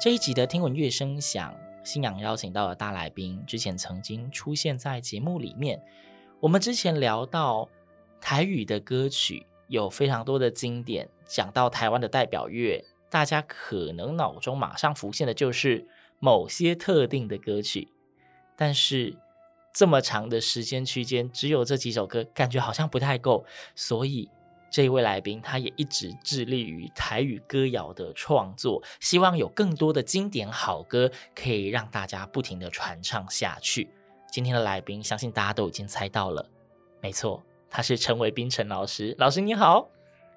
这一集的听闻乐声响，星洋邀请到了大来宾，之前曾经出现在节目里面。我们之前聊到台语的歌曲有非常多的经典，讲到台湾的代表乐，大家可能脑中马上浮现的就是某些特定的歌曲，但是这么长的时间区间，只有这几首歌，感觉好像不太够，所以。这一位来宾，他也一直致力于台语歌谣的创作，希望有更多的经典好歌可以让大家不停的传唱下去。今天的来宾，相信大家都已经猜到了，没错，他是陈伟斌陈老师。老师你好，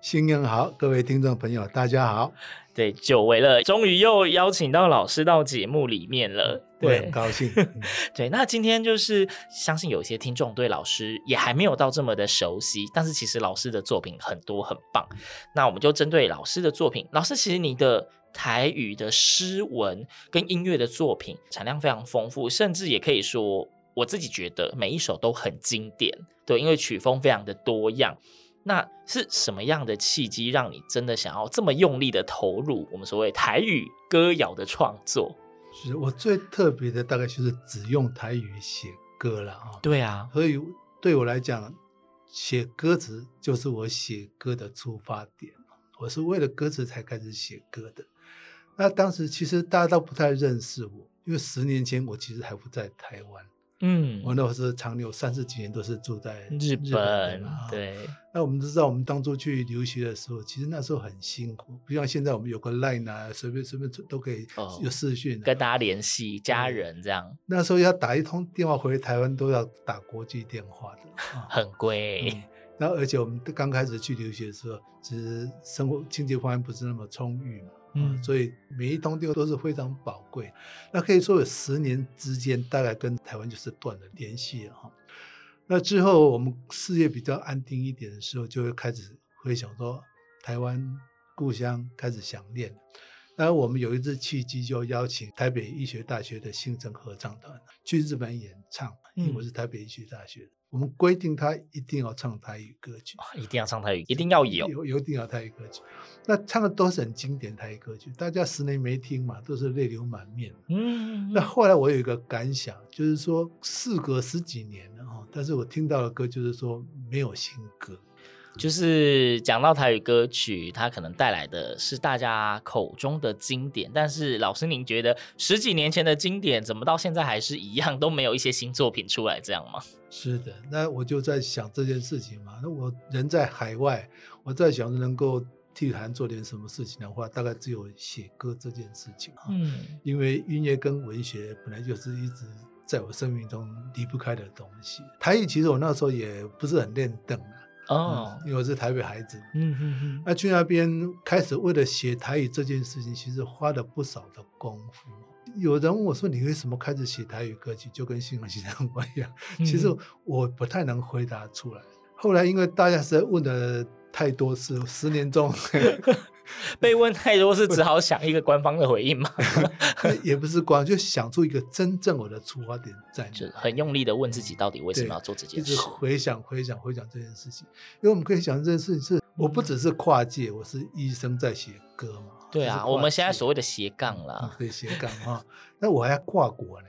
新年好，各位听众朋友，大家好。对，久违了，终于又邀请到老师到节目里面了，对，很高兴。对，那今天就是相信有些听众对老师也还没有到这么的熟悉，但是其实老师的作品很多很棒。那我们就针对老师的作品，老师其实你的台语的诗文跟音乐的作品产量非常丰富，甚至也可以说，我自己觉得每一首都很经典。对，因为曲风非常的多样。那是什么样的契机让你真的想要这么用力的投入我们所谓台语歌谣的创作？是我最特别的，大概就是只用台语写歌了啊。对啊，所以对我来讲，写歌词就是我写歌的出发点。我是为了歌词才开始写歌的。那当时其实大家都不太认识我，因为十年前我其实还不在台湾。嗯，我那时候长留三十几年都是住在日本，对。那我们都知道，我们当初去留学的时候，其实那时候很辛苦，不像现在我们有个 line 啊，随便随便都可以有视讯、啊哦，跟大家联系家人这样。那时候要打一通电话回台湾，都要打国际电话的，很贵。然后、嗯、而且我们刚开始去留学的时候，其实生活经济方面不是那么充裕嘛。嗯，所以每一通电话都是非常宝贵。那可以说有十年之间，大概跟台湾就是断了联系了哈。那之后我们事业比较安定一点的时候，就会开始回想说台湾故乡，开始想念。那我们有一次契机，就邀请台北医学大学的新生合唱团去日本演唱，因为我是台北医学大学的。嗯我们规定他一定要唱台语歌曲，一定要唱台语，一定要有，有有一定要台语歌曲。那唱的都是很经典台语歌曲，大家十年没听嘛，都是泪流满面。嗯，那后来我有一个感想，就是说事隔十几年了哈，但是我听到的歌就是说没有新歌。就是讲到台语歌曲，它可能带来的是大家口中的经典，但是老师您觉得十几年前的经典，怎么到现在还是一样，都没有一些新作品出来，这样吗？是的，那我就在想这件事情嘛。那我人在海外，我在想能够替台湾做点什么事情的话，大概只有写歌这件事情。嗯，因为音乐跟文学本来就是一直在我生命中离不开的东西。台语其实我那时候也不是很练邓哦、嗯，因为我是台北孩子，嗯嗯嗯，那去那边开始为了写台语这件事情，其实花了不少的功夫。有人问我说：“你为什么开始写台语歌曲？”就跟新闻先生一样，其实我不太能回答出来。嗯、后来因为大家实在问的太多次，十年中 被问太多次，只好想一个官方的回应嘛。也不是官，就想出一个真正我的出发点在哪，就很用力的问自己到底为什么要做这件事，一直回想、回想、回想这件事情。因为我们可以想这件事情是，我不只是跨界，我是医生在写歌嘛。对啊，我们现在所谓的斜杠啦，对斜杠啊，那我还要跨国呢。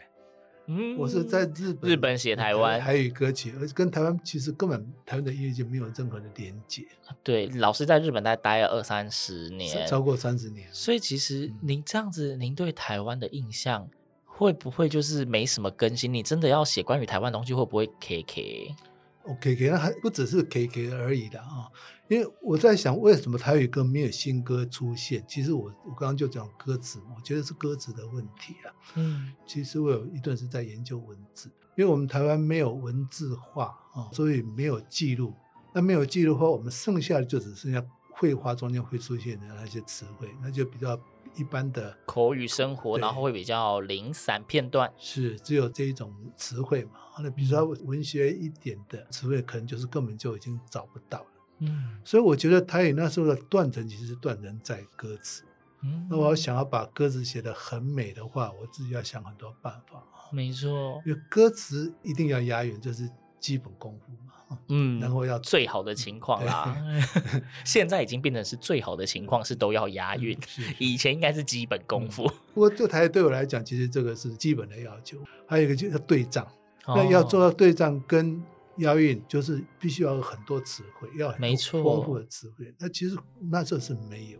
嗯，我是在日本日本写台湾台语歌曲，而且跟台湾其实根本台湾的音乐就没有任何的连接。对，老师在日本待待了二三十年，超过三十年。所以其实您这样子，您对台湾的印象会不会就是没什么更新？你真的要写关于台湾东西，会不会 K K？OK，K 那还不只是 K K 而已的啊。因为我在想，为什么台语歌没有新歌出现？其实我我刚刚就讲歌词，我觉得是歌词的问题啊。嗯，其实我有一段是在研究文字，因为我们台湾没有文字化啊，所以没有记录。那没有记录的话，我们剩下的就只剩下绘画中间会出现的那些词汇，那就比较一般的口语生活，然后会比较零散片段。是，只有这一种词汇嘛。那比如说文学一点的词汇，可能就是根本就已经找不到了。嗯，所以我觉得台语那时候的断层其实是断层在歌词。嗯，那我想要把歌词写得很美的话，我自己要想很多办法。没错，因为歌词一定要押韵，这是基本功夫嘛。嗯，然后要最好的情况啦。现在已经变成是最好的情况是都要押韵，以前应该是基本功夫。不过这台对我来讲，其实这个是基本的要求。还有一个就是对仗，那要做到对仗跟。押韵就是必须要有很多词汇，要很丰富的词汇。那其实那时候是没有。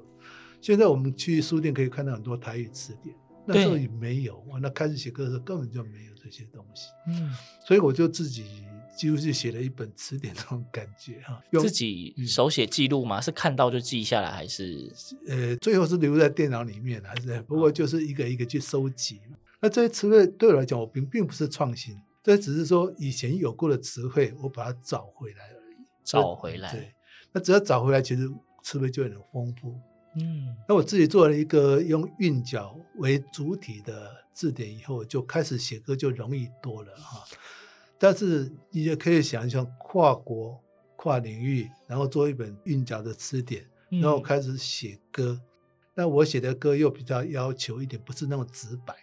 现在我们去书店可以看到很多台语词典，那时候也没有。我那开始写歌的时候根本就没有这些东西。嗯，所以我就自己几乎是写了一本词典那种感觉哈。自己手写记录吗？是看到就记下来，还是？呃，最后是留在电脑里面，还是？不过就是一个一个去收集。那这些词汇对我来讲，我并并不是创新。这只是说以前有过的词汇，我把它找回来而已。找回来，对，那只要找回来，其实词汇就很丰富。嗯，那我自己做了一个用韵脚为主体的字典以后，就开始写歌就容易多了哈。但是你也可以想一想，跨国、跨领域，然后做一本韵脚的词典，然后开始写歌。那我写的歌又比较要求一点，不是那么直白。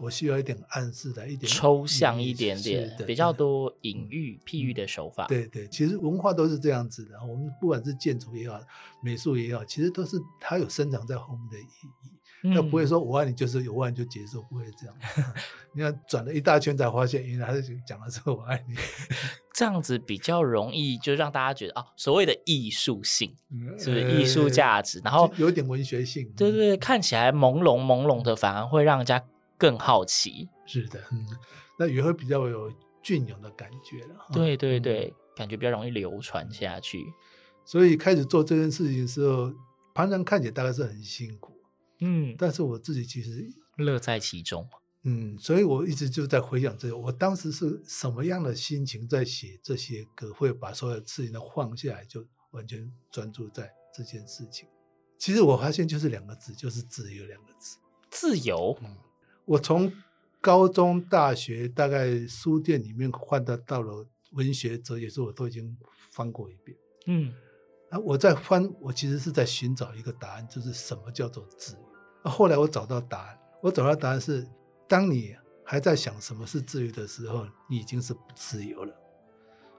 我需要一点暗示的，一点抽象一点点，比较多隐喻、譬喻的手法。对对，其实文化都是这样子的。我们不管是建筑也好，美术也好，其实都是它有生长在后面的意义。那、嗯、不会说我爱你就是有爱你就结束，不会这样。你看转了一大圈才发现，原来还是讲的是我爱你。这样子比较容易，就让大家觉得啊，所谓的艺术性，是不是艺术价值？然后有点文学性。对对对，看起来朦胧朦胧的，反而会让人家。更好奇，是的，嗯，那也会比较有隽永的感觉了。对对对，嗯、感觉比较容易流传下去。所以开始做这件事情的时候，旁人看起来大概是很辛苦，嗯，但是我自己其实乐在其中，嗯，所以我一直就在回想这个，我当时是什么样的心情在写这些歌，会把所有事情都放下来，就完全专注在这件事情。其实我发现就是两个字，就是自由两个字，自由，嗯。我从高中、大学大概书店里面换的到了文学哲学书，我都已经翻过一遍。嗯，啊，我在翻，我其实是在寻找一个答案，就是什么叫做自由。啊，后来我找到答案，我找到答案是：当你还在想什么是自由的时候，你已经是不自由了。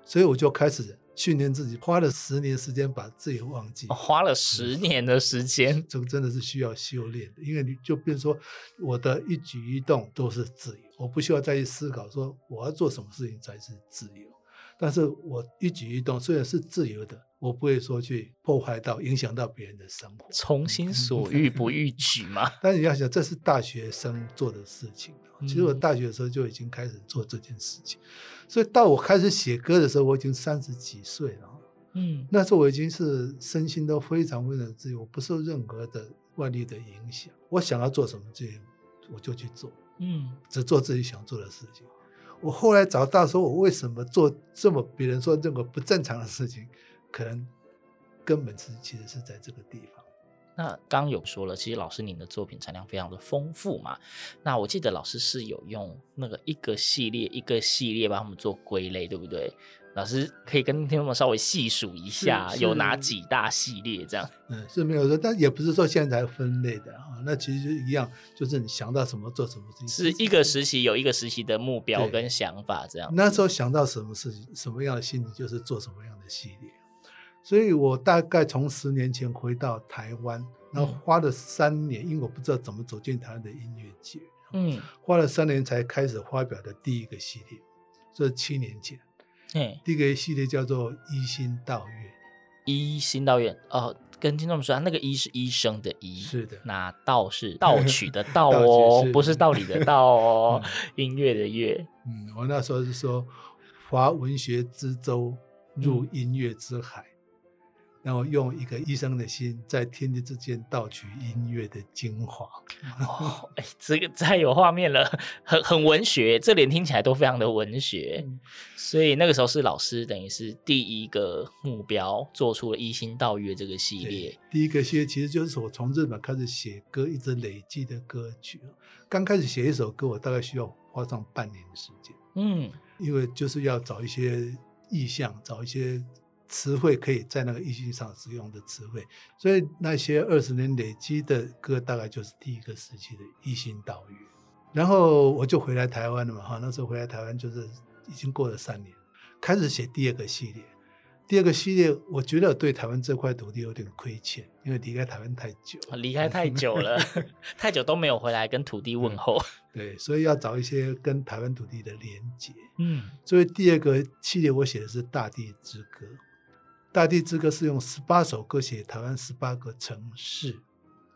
所以我就开始。训练自己花了十年时间把自己忘记，花了十年的时间，这个真的是需要修炼的。因为你就变成说，我的一举一动都是自由，我不需要再去思考说我要做什么事情才是自由。但是我一举一动虽然是自由的，我不会说去破坏到、影响到别人的生活。从心所欲不逾矩嘛。但你要想，这是大学生做的事情。其实我大学的时候就已经开始做这件事情，所以到我开始写歌的时候，我已经三十几岁了。嗯，那时候我已经是身心都非常非常自由，我不受任何的外力的影响。我想要做什么，就我就去做。嗯，只做自己想做的事情。我后来找到说，我为什么做这么别人说这个不正常的事情，可能根本是其实是在这个地方。那刚刚有说了，其实老师您的作品产量非常的丰富嘛。那我记得老师是有用那个一个系列一个系列帮他们做归类，对不对？老师可以跟听众们稍微细数一下，有哪几大系列这样？嗯，是没有说，但也不是说现在才分类的啊。那其实就一样，就是你想到什么做什么事情，是一个时期有一个时期的目标跟想法这样。那时候想到什么事情，什么样的心理，就是做什么样的系列。所以我大概从十年前回到台湾，然后花了三年，因为我不知道怎么走进台湾的音乐界，嗯，花了三年才开始发表的第一个系列，这是七年前。嗯第一个系列叫做《一心道院》，一心道院哦，跟听众们说，那个医是医生的医，是的，那道是盗取 的道哦，不是道理的道哦，音乐的乐。嗯，我那时候是说，华文学之舟，入音乐之海。嗯然后用一个医生的心，在天地之间盗取音乐的精华。哦，哎，这个太有画面了，很很文学，这连听起来都非常的文学。嗯、所以那个时候是老师，等于是第一个目标，做出了一心道乐这个系列。第一个系列其实就是我从日本开始写歌，一直累积的歌曲。刚开始写一首歌，我大概需要花上半年的时间。嗯，因为就是要找一些意象，找一些。词汇可以在那个意境上使用的词汇，所以那些二十年累积的歌，大概就是第一个时期的一心道乐。然后我就回来台湾了嘛，哈，那时候回来台湾就是已经过了三年，开始写第二个系列。第二个系列，我觉得对台湾这块土地有点亏欠，因为离开台湾太久，离开太久了，太久都没有回来跟土地问候。对，所以要找一些跟台湾土地的连结。嗯，所以第二个系列我写的是《大地之歌》。大地之歌是用十八首歌写台湾十八个城市，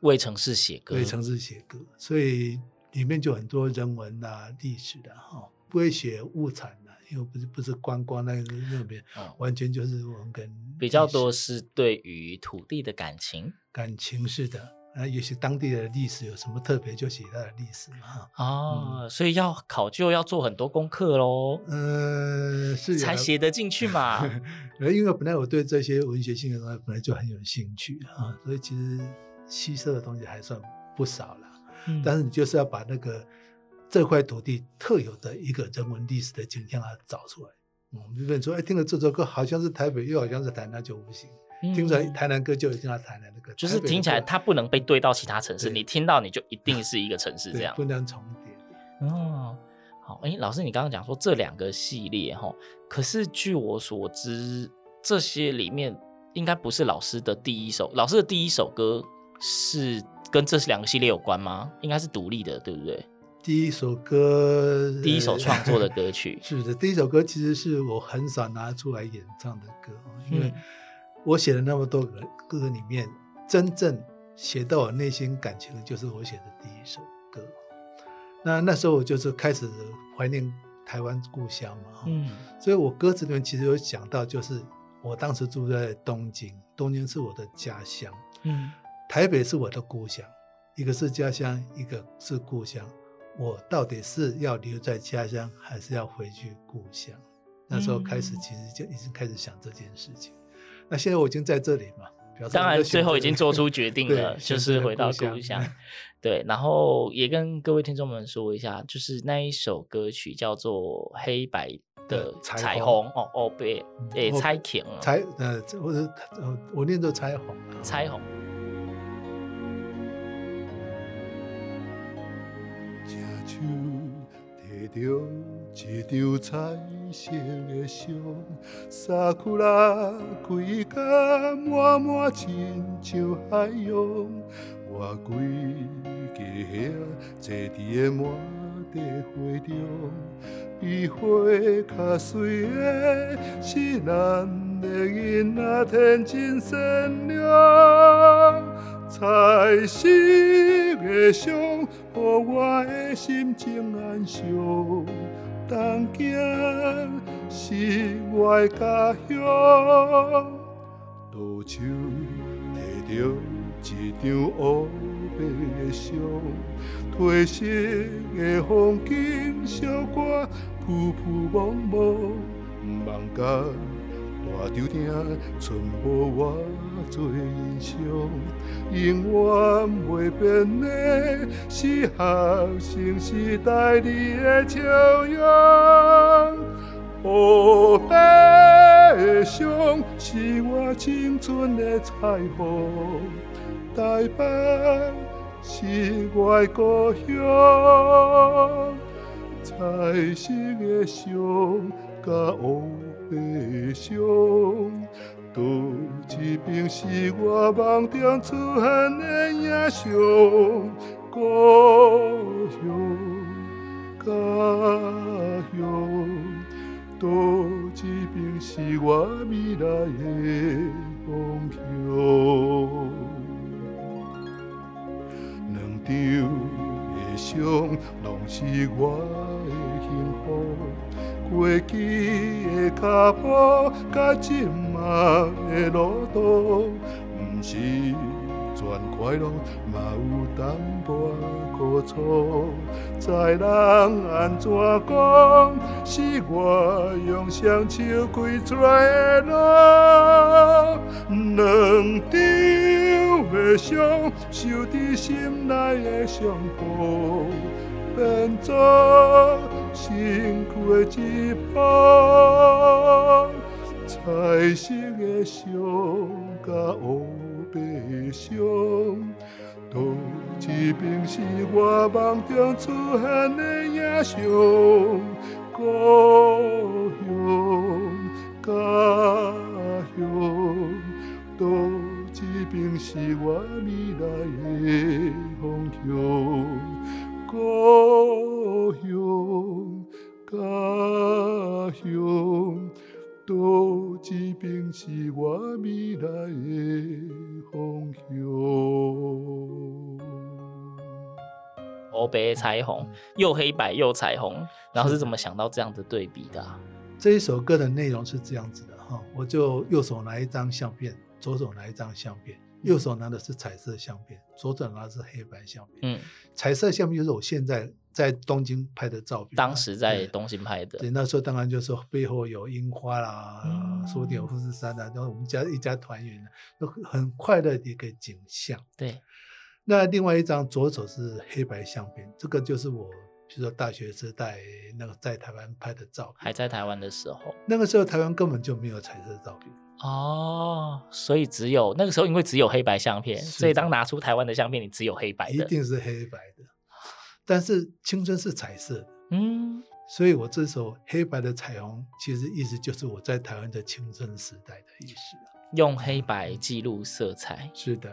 为城市写歌，为城市写歌，所以里面就很多人文啊、历史的哈，不会写物产的，因为不是不是观光那个那边，哦、完全就是我们跟比较多是对于土地的感情，感情是的。啊，也许当地的历史有什么特别，就写它的历史嘛。哦，嗯、所以要考究，要做很多功课喽。嗯、呃，是才写得进去嘛。因为本来我对这些文学性的东西本来就很有兴趣啊，所以其实吸收的东西还算不少了。嗯、但是你就是要把那个这块土地特有的一个人文历史的景象，它找出来。嗯，比如说，哎，听了这首歌好像是台北，又好像是台南，就不行。听着台南歌就一定要台南的歌，就是听起来它不能被对到其他城市，你听到你就一定是一个城市这样，不能重叠。哦，好，哎，老师，你刚刚讲说这两个系列哈，可是据我所知，这些里面应该不是老师的第一首，老师的第一首歌是跟这两个系列有关吗？应该是独立的，对不对？第一首歌，第一首创作的歌曲，是的，第一首歌其实是我很少拿出来演唱的歌，因为。我写了那么多个歌里面，真正写到我内心感情的，就是我写的第一首歌。那那时候我就是开始怀念台湾故乡嘛，嗯，所以我歌词里面其实有讲到，就是我当时住在东京，东京是我的家乡，嗯，台北是我的故乡，一个是家乡，一个是故乡，我到底是要留在家乡，还是要回去故乡？那时候开始，其实就已经开始想这件事情。那现在我已经在这里嘛，当然最后已经做出 决定了，就是回到故乡。对，然后也跟各位听众们说一下，就是那一首歌曲叫做《黑白的彩虹》哦哦，对，诶，彩琼啊，彩呃，或者我念作彩虹，彩虹。着一张彩色的相，纱裤啦开甲满满亲像海洋。我规家遐坐伫个满地花中，比花较水的是咱的囡仔天真善良，彩色的相，予我的心情安详。东京是我的家乡，倒手提着一张黑白的相，褪色的风景，小可扑扑摸摸，望甲大头顶，剩无我做印象，永远袂变的是学生时代你的笑容。乌白的相是我青春的彩虹，台北是我的故乡，彩色的相甲乌悲伤。倒一边是我梦中出现的影像，故乡，家乡。倒一边是我未来的方向，两张的相拢是我的。幸福。过去的脚步，甲今嘛的路途，毋是。全快乐，嘛有淡薄苦楚。在人安怎讲，是我用双手开出来的路。两场的伤，收伫心内的伤口，变作身躯的一部。彩色的伤，甲乌。悲伤，倒一边是我梦中出现的影像。故乡，家乡，倒一边是我未来的方向。故乡，家乡。倒一边是我未来的方向。黑白彩虹，又黑白又彩虹，然后是怎么想到这样的对比的啊？这一首歌的内容是这样子的哈，我就右手拿一张相片，左手拿一张相片。右手拿的是彩色相片，左手拿的是黑白相片。嗯，彩色相片就是我现在在东京拍的照片。当时在东京拍的。对，那时候当然就是背后有樱花啦，说不定有富士山啊，然后我们家一家团圆的，都很快乐的一个景象。对。那另外一张左手是黑白相片，这个就是我，比如说大学时代那个在台湾拍的照片。还在台湾的时候。那个时候台湾根本就没有彩色照片。哦，所以只有那个时候，因为只有黑白相片，所以当拿出台湾的相片，你只有黑白的，一定是黑白的。但是青春是彩色的，嗯，所以我这首黑白的彩虹，其实意思就是我在台湾的青春时代的意思。用黑白记录色彩，是的，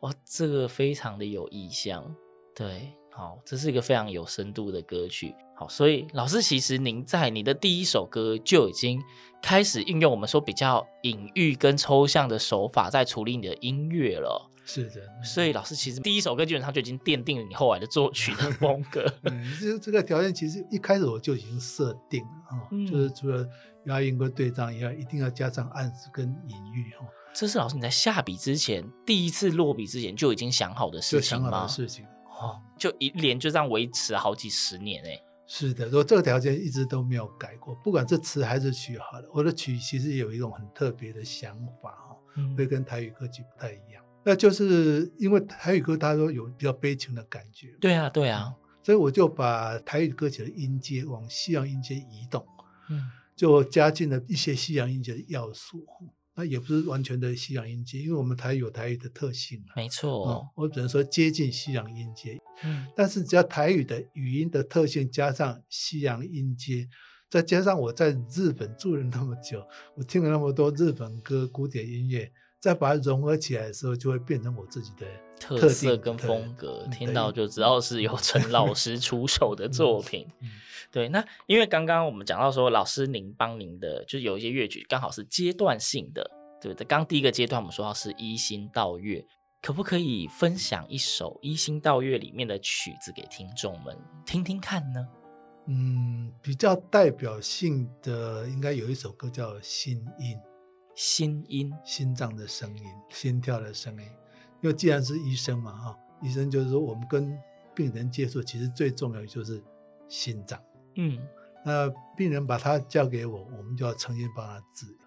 哇，这个非常的有意象，对，好，这是一个非常有深度的歌曲。好，所以老师，其实您在你的第一首歌就已经开始运用我们说比较隐喻跟抽象的手法在处理你的音乐了。是的，所以老师其实第一首歌基本上就已经奠定了你后来的作曲的风格。嗯，这这个条件其实一开始我就已经设定了啊，嗯、就是除了押韵跟对仗以外，一定要加上暗示跟隐喻哈。这是老师你在下笔之前，第一次落笔之前就已经想好的事情吗？想好的事情哦，就一连就这样维持好几十年哎。是的，我这个条件一直都没有改过，不管是词还是曲，好了，我的曲其实有一种很特别的想法哈，嗯、会跟台语歌曲不太一样。那就是因为台语歌它都有比较悲情的感觉。对啊，对啊，所以我就把台语歌曲的音阶往西洋音阶移动，嗯，就加进了一些西洋音阶的要素。那也不是完全的西洋音阶，因为我们台语有台语的特性嘛。没错，嗯，我只能说接近西洋音阶。嗯，但是只要台语的语音的特性加上西洋音阶，再加上我在日本住了那么久，我听了那么多日本歌、古典音乐，再把它融合起来的时候，就会变成我自己的特色跟风格。听到就知道是由陈老师出手的作品。对，那因为刚刚我们讲到说，老师您帮您的，就是有一些乐曲刚好是阶段性的，对不对？刚第一个阶段我们说到是一心道乐，可不可以分享一首一心道乐里面的曲子给听众们听听看呢？嗯，比较代表性的应该有一首歌叫《心音》，心音，心脏的声音，心跳的声音。因为既然是医生嘛，哈，医生就是说我们跟病人接触，其实最重要的就是心脏。嗯，那病人把他交给我，我们就要诚心帮他治疗。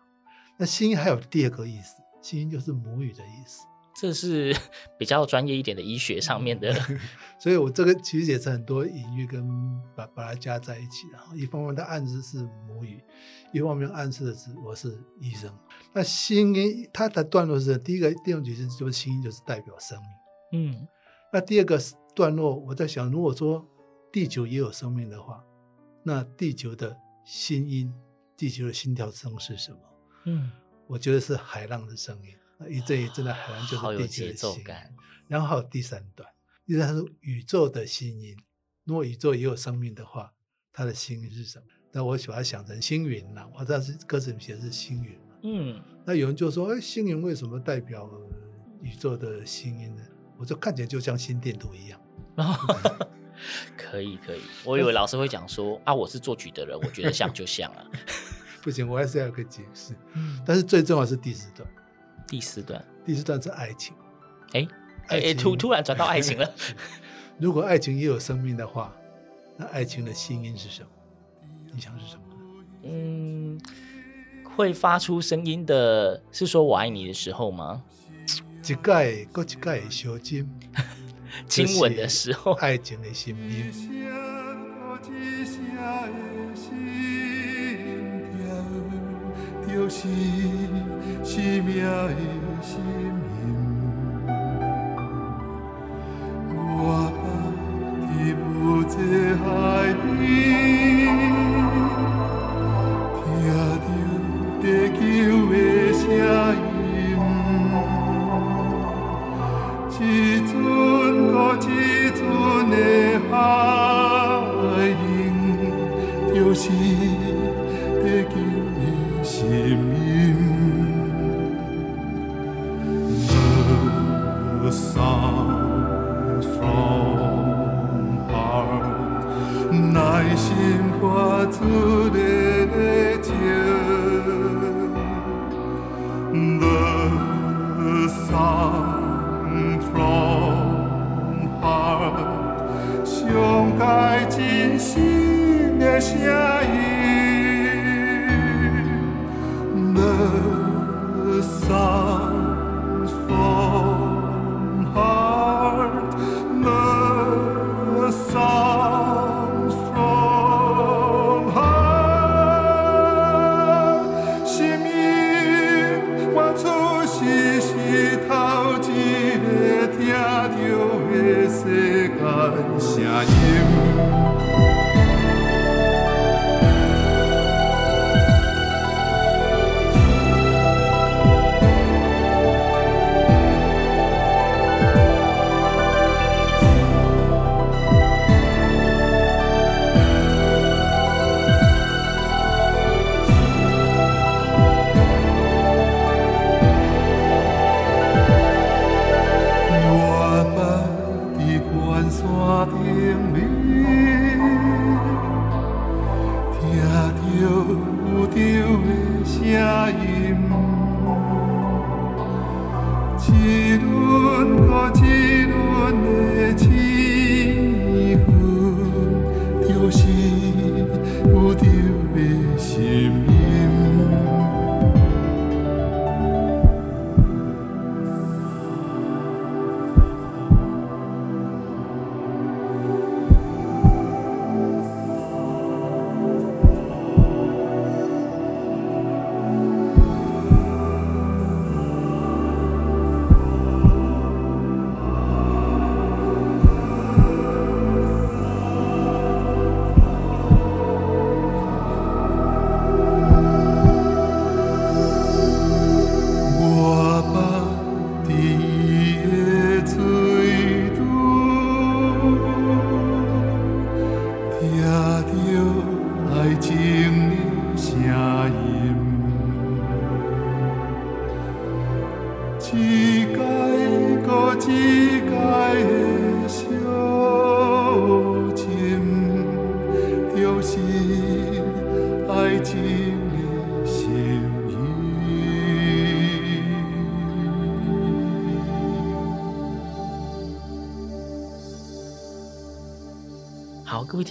那心还有第二个意思，心就是母语的意思，这是 比较专业一点的医学上面的。所以我这个其实也是很多隐喻跟把把它加在一起然后。一方面它暗示是母语，一方面暗示的是我是医生。那心音它的段落是第一个第二句是就是心音就是代表生命。嗯，那第二个段落我在想，如果说地球也有生命的话。那地球的心音，地球的心跳声是什么？嗯，我觉得是海浪的声音。那一阵一阵的海浪就是地球的奏感、然后还有第三段，第三段是宇宙的心音。如果宇宙也有生命的话，它的心音是什么？那我喜欢想成星云呐，我当时歌词里写的是星云。嗯，那有人就说，哎，星云为什么代表宇宙的星音呢？我说看起来就像心电图一样。可以可以，我以为老师会讲说啊，我是作曲的人，我觉得像就像啊。不行，我还是要有个解释。嗯，但是最重要是第四段。第四段，第四段是爱情。哎哎哎，突突然转到爱情了。如果爱情也有生命的话，那爱情的心音是什么？你想是什么呢？嗯，会发出声音的是说我爱你的时候吗？一盖过一盖小金，亲吻的时候，爱情的心音。就是生命的心。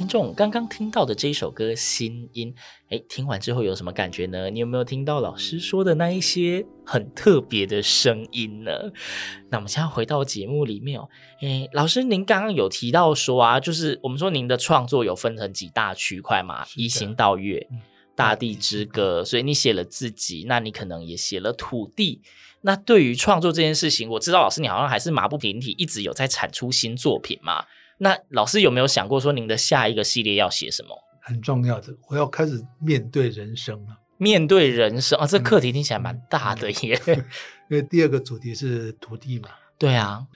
听众，刚刚听到的这一首歌《心音》，哎，听完之后有什么感觉呢？你有没有听到老师说的那一些很特别的声音呢？那我们现在回到节目里面哦，哎，老师，您刚刚有提到说啊，就是我们说您的创作有分成几大区块嘛，《移行到月》《大地之歌》，所以你写了自己，那你可能也写了土地。那对于创作这件事情，我知道老师你好像还是马不停蹄，一直有在产出新作品嘛。那老师有没有想过说，您的下一个系列要写什么？很重要的，我要开始面对人生了。面对人生啊，这课题听起来蛮大的耶。嗯、因为第二个主题是土地嘛。对啊，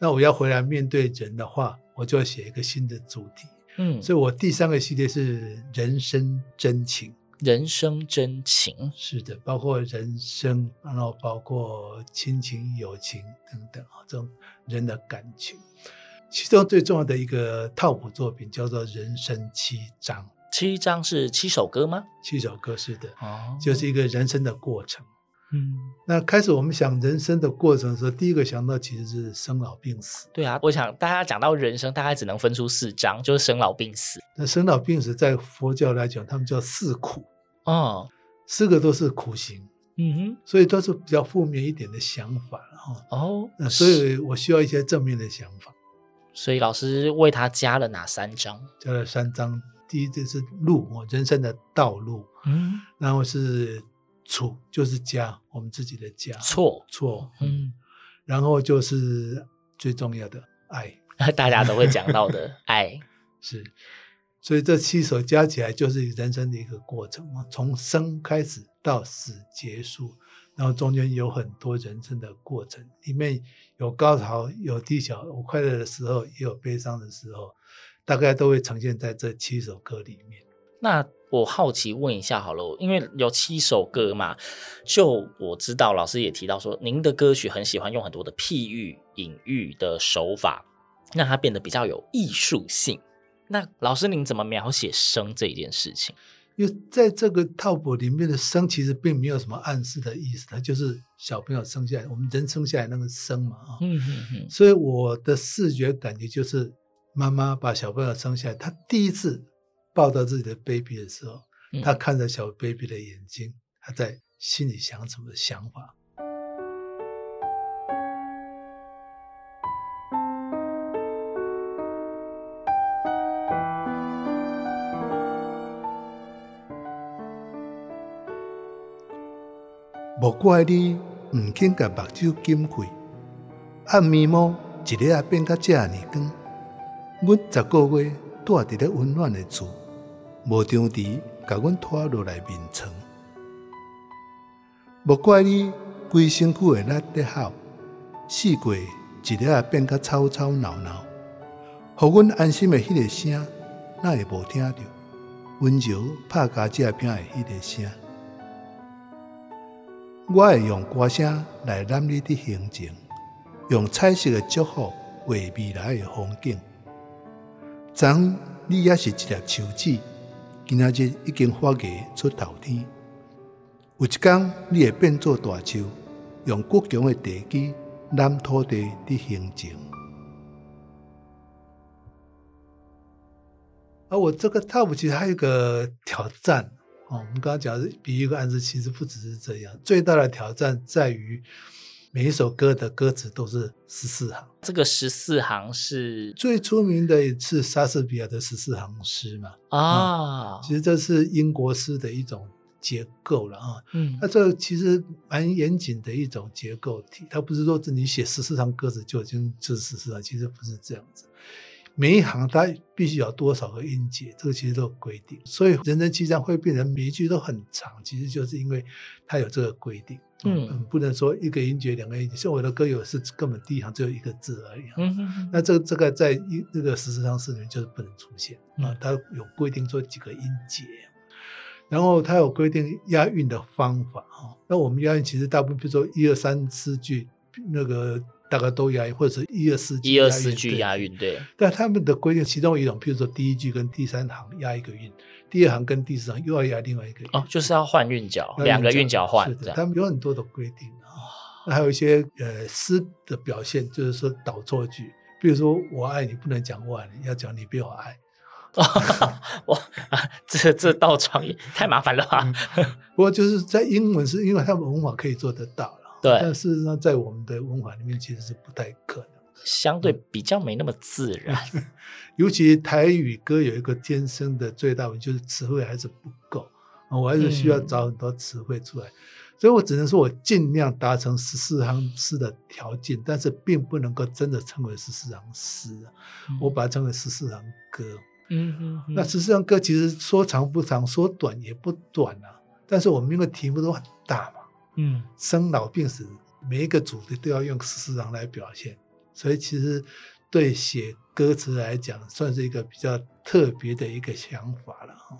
那我要回来面对人的话，我就要写一个新的主题。嗯，所以我第三个系列是人生真情。人生真情是的，包括人生，然后包括亲情、友情等等啊，这种人的感情。其中最重要的一个套谱作品叫做《人生七章》。七章是七首歌吗？七首歌是的，哦，就是一个人生的过程。嗯，那开始我们想人生的过程的时候，第一个想到其实是生老病死。对啊，我想大家讲到人生，大概只能分出四章，就是生老病死。那生老病死在佛教来讲，他们叫四苦。哦，四个都是苦行，嗯哼，所以都是比较负面一点的想法哈。哦，那所以我需要一些正面的想法。所以老师为他加了哪三章？加了三章，第一就是路，我人生的道路，嗯，然后是处，就是家，我们自己的家。错，错，嗯，然后就是最重要的爱，大家都会讲到的 爱，是。所以这七首加起来就是人生的一个过程嘛，从生开始到死结束，然后中间有很多人生的过程，里面有高潮，有低潮，有快乐的时候，也有悲伤的时候，大概都会呈现在这七首歌里面。那我好奇问一下好了，因为有七首歌嘛，就我知道老师也提到说，您的歌曲很喜欢用很多的譬喻、隐喻的手法，让它变得比较有艺术性。那老师，您怎么描写生这件事情？因为在这个套谱里面的生，其实并没有什么暗示的意思，它就是小朋友生下来，我们人生下来那个生嘛啊。嗯嗯嗯。所以我的视觉感觉就是，妈妈把小朋友生下来，她第一次抱到自己的 baby 的时候，她看着小 baby 的眼睛，她在心里想什么想法？无怪你毋肯甲目睭紧开，暗暝摸一日也变甲遮尔光。阮十个月住伫咧温暖的厝，无张持甲阮拖落来眠床。无怪你规身躯的力咧耗，四季一日也变甲吵吵闹闹。互阮安心的迄个声，那会无听着？温柔拍加遮片的迄个声。我会用歌声来揽你的心情，用彩色的祝福画未来的风景。昨昏你也是一粒树子，今仔日已经发芽出头天。有一天你会变作大树，用倔强的地基揽土地的心情。而我这个套谱其实还有一个挑战。哦，我们刚刚讲的比喻个案子，其实不只是这样。最大的挑战在于每一首歌的歌词都是十四行。这个十四行是最出名的一次莎士比亚的十四行诗嘛？啊、嗯，其实这是英国诗的一种结构了啊。嗯，那这其实蛮严谨的一种结构体，它不是说你写十四行歌词就已经就是十四行，其实不是这样子。每一行它必须有多少个音节，这个其实都有规定。所以人生七章会变成每一句都很长，其实就是因为它有这个规定。嗯，嗯，不能说一个音节两个音节。像我的歌友是根本第一行只有一个字而已。嗯哼哼。那这个这个在一那个十四章诗里面就是不能出现啊，它有规定说几个音节，然后它有规定押韵的方法啊。那我们押韵其实大部分比如说一二三四句那个。大概都押韵，或者是一二四句，一二四句押韵，对。但他们的规定，其中一种，譬如说第一句跟第三行押一个韵，第二行跟第四行又要押另外一个韵。哦，就是要换韵脚，两个韵脚换。是的，他们有很多的规定啊。那还有一些呃诗的表现，就是说倒错句，比如说我爱你，不能讲我爱你，要讲你比我爱。哇啊，这这倒创意太麻烦了吧？嗯、不过就是在英文是因为他们文法可以做得到。对，但事实上，在我们的文化里面，其实是不太可能，相对比较没那么自然。尤其台语歌有一个天生的最大问题，就是词汇还是不够，我还是需要找很多词汇出来。嗯、所以我只能说我尽量达成十四行诗的条件，但是并不能够真的称为十四行诗，嗯、我把它称为十四行歌。嗯嗯，那十四行歌其实说长不长，说短也不短啊。但是我们因为题目都很大嘛。嗯，生老病死每一个主题都要用十四行来表现，所以其实对写歌词来讲，算是一个比较特别的一个想法了哈。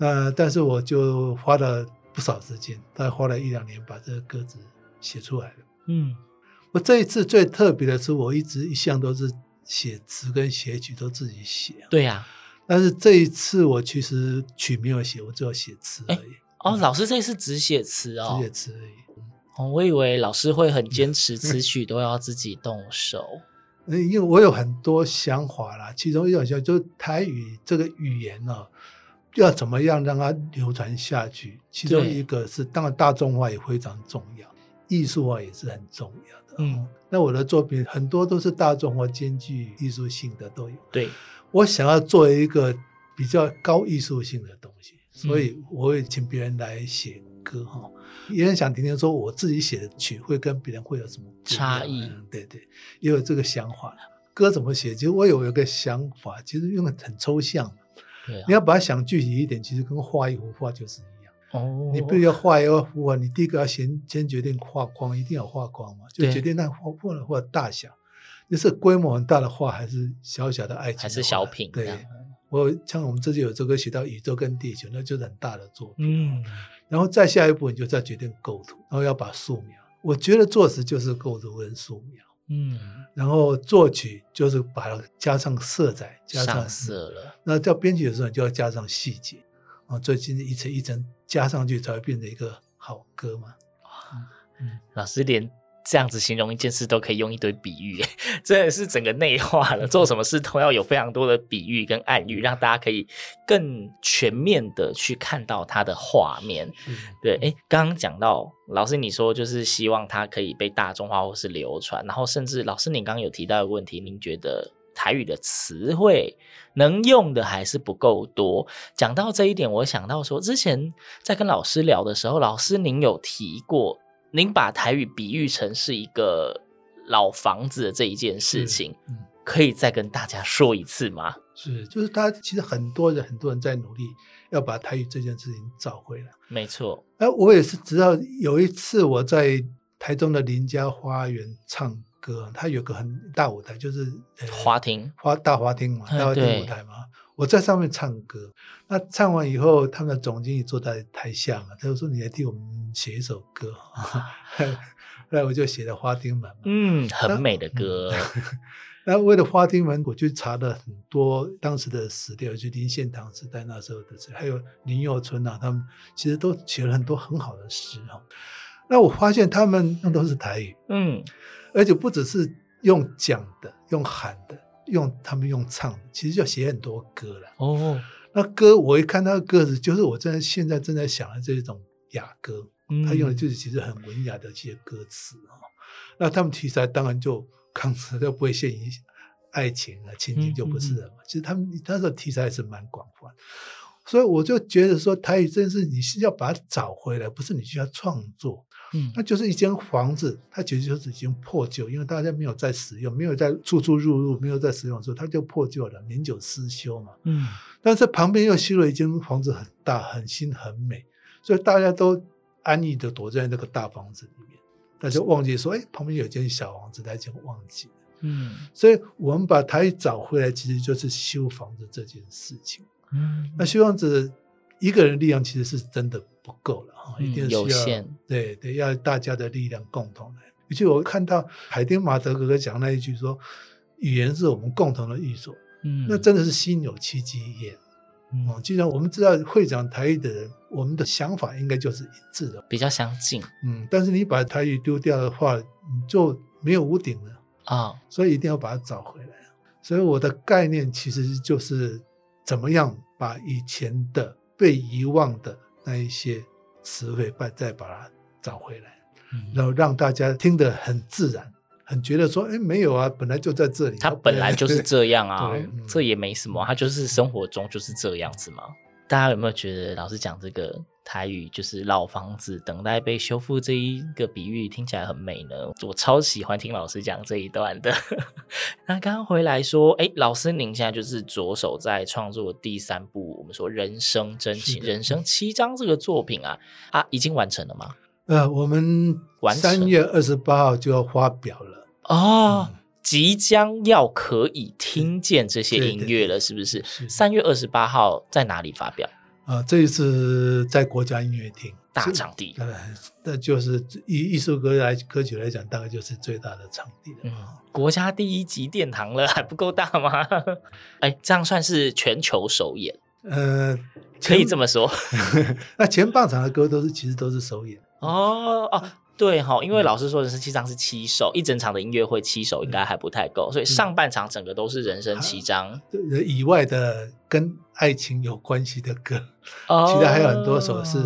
那但是我就花了不少时间，大概花了一两年把这个歌词写出来了。嗯，我这一次最特别的是，我一直一向都是写词跟写曲都自己写。对呀、啊，但是这一次我其实曲没有写，我只有写词而已。哦，老师这次只写词哦，只写词而已。哦，我以为老师会很坚持词曲都要自己动手。嗯，因为我有很多想法啦，其中一种想就是台语这个语言呢、哦，要怎么样让它流传下去？其中一个是，当然大众化也非常重要，艺术化也是很重要的。嗯，那我的作品很多都是大众化兼具艺术性的都有。对，我想要做一个比较高艺术性的东西。所以我会请别人来写歌哈，也很想听听说我自己写的曲会跟别人会有什么差异？对对，也有这个想法。歌怎么写？其实我有一个想法，其实用的很抽象。对啊，你要把它想具体一点，其实跟画一幅画就是一样。哦，你不要画一幅画，你第一个要先先决定画框，一定要画框嘛，就决定那画画的画大小，你是规模很大的画还是小小的爱情，还是小品？对。我像我们这里有这个写到宇宙跟地球，那就是很大的作品。嗯，然后再下一步，你就再决定构图，然后要把素描。我觉得作词就是构图跟素描。嗯，然后作曲就是把它加上色彩，加上色了。那叫编曲的时候，你就要加上细节啊，最近一层一层加上去，才会变成一个好歌嘛。嗯，老师连。这样子形容一件事都可以用一堆比喻，真的是整个内化了。做什么事都要有非常多的比喻跟暗喻，让大家可以更全面的去看到它的画面。对，哎，刚刚讲到老师你说就是希望它可以被大众化或是流传，然后甚至老师你刚刚有提到的问题，您觉得台语的词汇能用的还是不够多。讲到这一点，我想到说之前在跟老师聊的时候，老师您有提过。您把台语比喻成是一个老房子的这一件事情，嗯，可以再跟大家说一次吗？是，就是他其实很多人很多人在努力要把台语这件事情找回来。没错，哎，我也是知道有一次我在台中的林家花园唱歌，他有个很大舞台，就是花厅花大华厅嘛，大华厅舞台嘛。我在上面唱歌，那唱完以后，他们的总经理坐在台下嘛，他就说：“你来替我们写一首歌。”那我就写了《花丁门》嘛，嗯，很美的歌。那为了《花丁门》，我去查了很多当时的史料，就林献堂时代那时候的词，还有林幼春啊，他们其实都写了很多很好的诗哈。那我发现他们那都是台语，嗯，而且不只是用讲的，用喊的。用他们用唱，其实就写很多歌了。哦，那歌我一看那个歌词，就是我正在现在正在想的这种雅歌，嗯、他用的就是其实很文雅的一些歌词啊。那他们题材当然就康词都不会限于爱情啊、亲情，就不是了嘛。嗯嗯、其实他们他的题材是蛮广泛，所以我就觉得说台语真是你是要把它找回来，不是你需要创作。嗯，那就是一间房子，它其实就是已经破旧，因为大家没有在使用，没有在出出入入，没有在使用的时候，它就破旧了，年久失修嘛。嗯，但是旁边又修了一间房子，很大、很新、很美，所以大家都安逸的躲在那个大房子里面，大家忘记说，哎，旁边有间小房子，大家就忘记了。嗯，所以我们把台语找回来，其实就是修房子这件事情。嗯，那修房子一个人力量其实是真的不够了。一定是要、嗯、有限，对对，要大家的力量共同来。而且我看到海丁马德哥哥讲那一句说，语言是我们共同的寓所，嗯，那真的是心有戚戚焉。哦、嗯，既然我们知道会讲台语的人，我们的想法应该就是一致的，比较相近。嗯，但是你把台语丢掉的话，你就没有屋顶了啊、哦。所以一定要把它找回来。所以我的概念其实就是怎么样把以前的被遗忘的那一些。词汇，把再把它找回来，嗯，然后让大家听得很自然，很觉得说，哎，没有啊，本来就在这里，他本来就是这样啊，这也没什么，他就是生活中就是这样子嘛。大家有没有觉得老师讲这个台语就是老房子等待被修复这一个比喻听起来很美呢？我超喜欢听老师讲这一段的。那刚刚回来说，哎，老师您现在就是着手在创作第三部，我们说人生真情、人生七章这个作品啊，啊，已经完成了吗？呃，我们三月二十八号就要发表了哦。嗯即将要可以听见这些音乐了，是不是？三月二十八号在哪里发表？啊、呃，这一次在国家音乐厅大场地，呃，那就是以艺术歌来歌曲来讲，大概就是最大的场地了。嗯，国家第一级殿堂了，还不够大吗？哎，这样算是全球首演？呃，可以这么说。那前半场的歌都是其实都是首演哦哦。对哈，因为老师说人生七章是七首，一整场的音乐会七首应该还不太够，嗯、所以上半场整个都是人生七章以外的跟爱情有关系的歌，哦、其他还有很多首是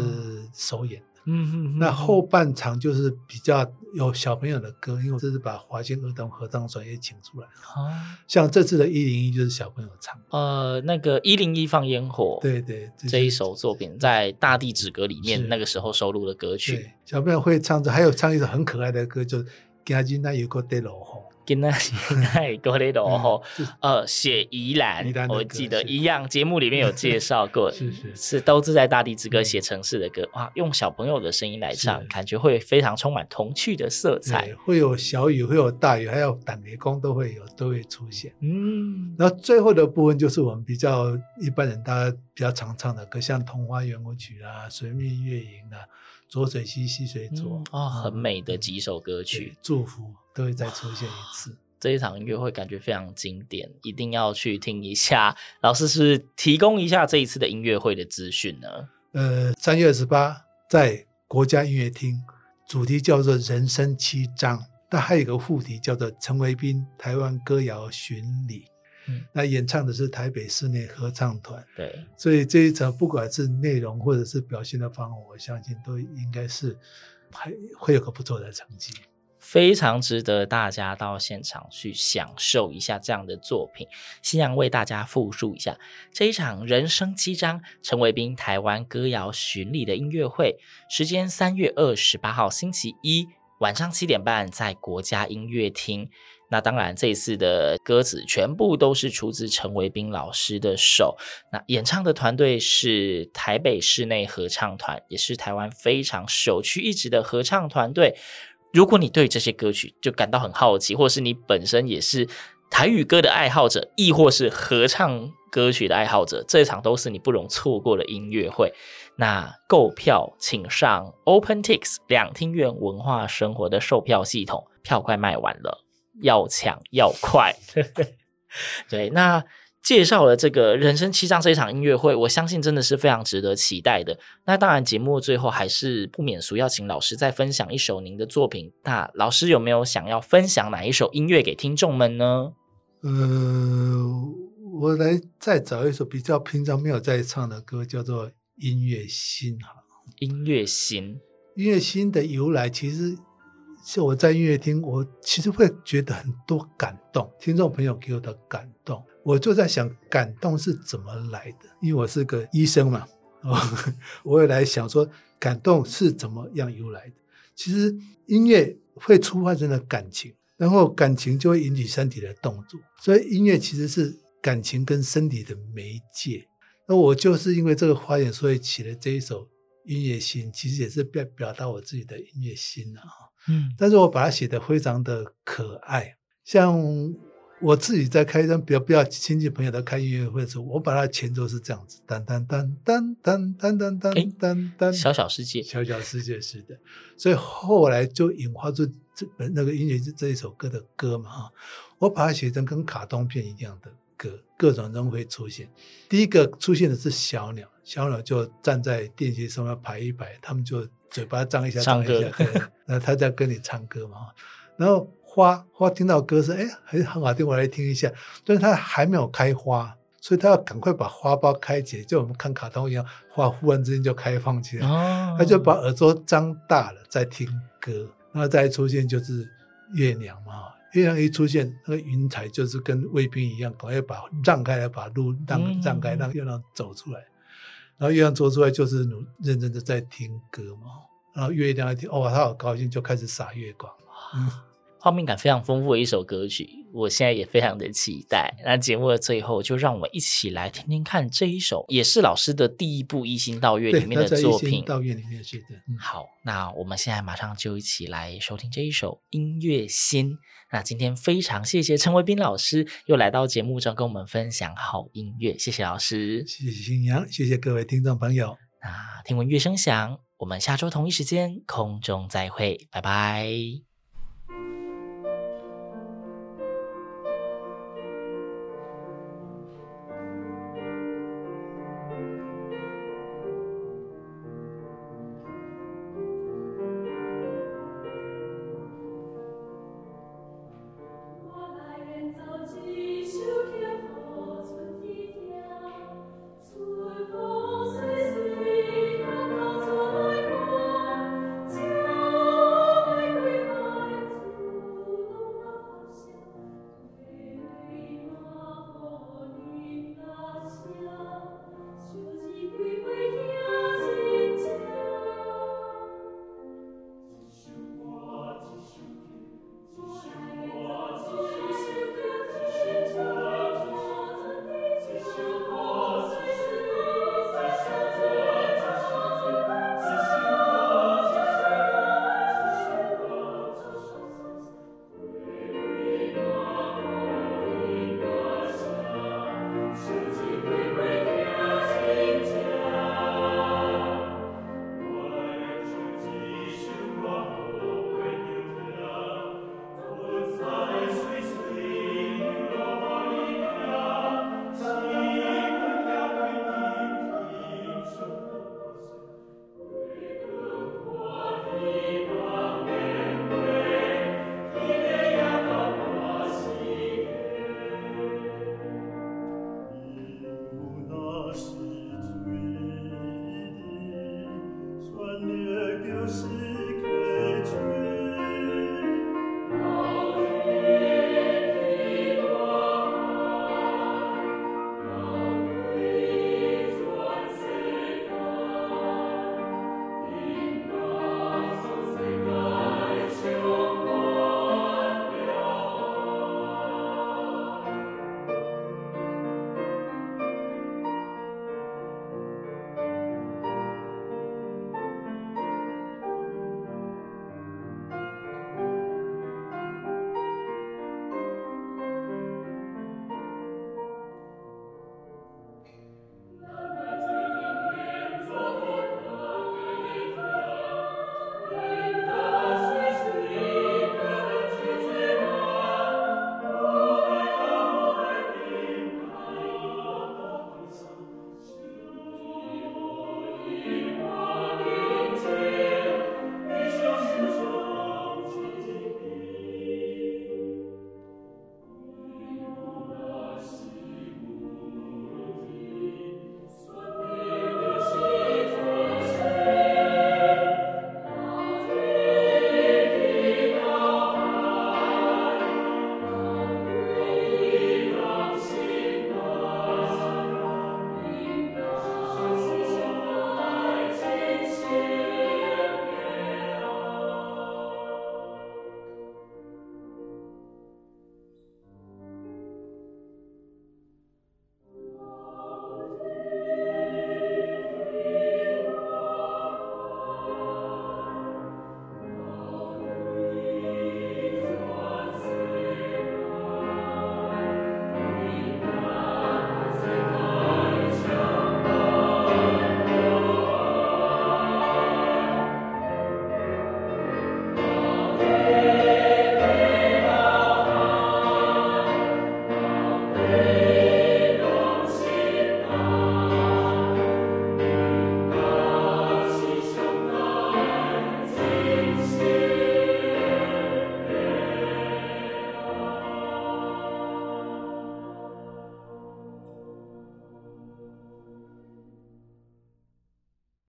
首演的。嗯嗯，那后半场就是比较有小朋友的歌，因为这是把华星儿童合唱团也请出来。哦，像这次的一零一就是小朋友唱。呃，那个一零一放烟火，对对，这一首作品在《大地之歌》里面那个时候收录的歌曲，小朋友会唱着，还有唱一首很可爱的歌，就《今日那有个地路》。跟那那过来的哦，呃，写宜兰，我记得一样节目里面有介绍过，是是。是，都是在大地之歌写城市的歌，哇，用小朋友的声音来唱，感觉会非常充满童趣的色彩，会有小雨，会有大雨，还有打雷公都会有都会出现，嗯，然后最后的部分就是我们比较一般人大家比较常唱的歌，像《童话圆舞曲》啊，《水面月影》啊，《浊水溪溪水左》啊，很美的几首歌曲，祝福。都会再出现一次，这一场音乐会感觉非常经典，一定要去听一下。老师是是提供一下这一次的音乐会的资讯呢？呃，三月二十八在国家音乐厅，主题叫做《人生七章》，但还有一个副题叫做《陈维斌台湾歌谣巡礼》。嗯，那演唱的是台北室内合唱团。对，所以这一场不管是内容或者是表现的方法，我相信都应该是还会有个不错的成绩。非常值得大家到现场去享受一下这样的作品。星洋为大家复述一下这一场人生七章陈维斌台湾歌谣巡礼的音乐会，时间三月二十八号星期一晚上七点半在国家音乐厅。那当然，这一次的歌词全部都是出自陈维斌老师的手。那演唱的团队是台北室内合唱团，也是台湾非常首屈一指的合唱团队。如果你对这些歌曲就感到很好奇，或是你本身也是台语歌的爱好者，亦或是合唱歌曲的爱好者，这场都是你不容错过的音乐会。那购票请上 OpenTix 两厅院文化生活的售票系统，票快卖完了，要抢要快。对，那。介绍了这个人生七章这一场音乐会，我相信真的是非常值得期待的。那当然，节目最后还是不免俗，要请老师再分享一首您的作品。那老师有没有想要分享哪一首音乐给听众们呢？呃，我来再找一首比较平常没有在唱的歌，叫做《音乐心》哈。音乐心，音乐心的由来，其实是我在音乐厅，我其实会觉得很多感动，听众朋友给我的感动。我就在想，感动是怎么来的？因为我是个医生嘛，我也来想说，感动是怎么样由来的？其实音乐会触发人的感情，然后感情就会引起身体的动作，所以音乐其实是感情跟身体的媒介。那我就是因为这个发现，所以起了这一首音乐心，其实也是表表达我自己的音乐心啊。嗯，但是我把它写得非常的可爱，像。我自己在开一张，比较比较亲戚朋友在开音乐会的时候，我把它的前奏是这样子，噔噔噔噔噔噔噔噔噔噔，小小世界，小小世界是的，所以后来就引发出这本那个音乐这一首歌的歌嘛哈，我把它写成跟卡通片一样的歌，各种人会出现。第一个出现的是小鸟，小鸟就站在电线上面排一排，他们就嘴巴张一下，张一下，那 他在跟你唱歌嘛，然后。花花听到歌声，哎，很很好听，我来听一下。但是它还没有开花，所以它要赶快把花苞开起来，就我们看卡通一样，花忽然之间就开放起来。它、哦、就把耳朵张大了在听歌，然后再出现就是月亮嘛。月亮一出现，那个云彩就是跟卫兵一样，赶快把让开来，把路让让开，让月亮走出来。然后月亮走出来就是努认真的在听歌嘛。然后月亮一听，哦，他好高兴，就开始撒月光。嗯画面感非常丰富的一首歌曲，我现在也非常的期待。那节目的最后，就让我们一起来听听看这一首，也是老师的第一部《一心道乐》里面的作品。道乐里面写的。嗯、好，那我们现在马上就一起来收听这一首《音乐心》。那今天非常谢谢陈维斌老师又来到节目中跟我们分享好音乐，谢谢老师，谢谢新娘，谢谢各位听众朋友。那听闻乐声响，我们下周同一时间空中再会，拜拜。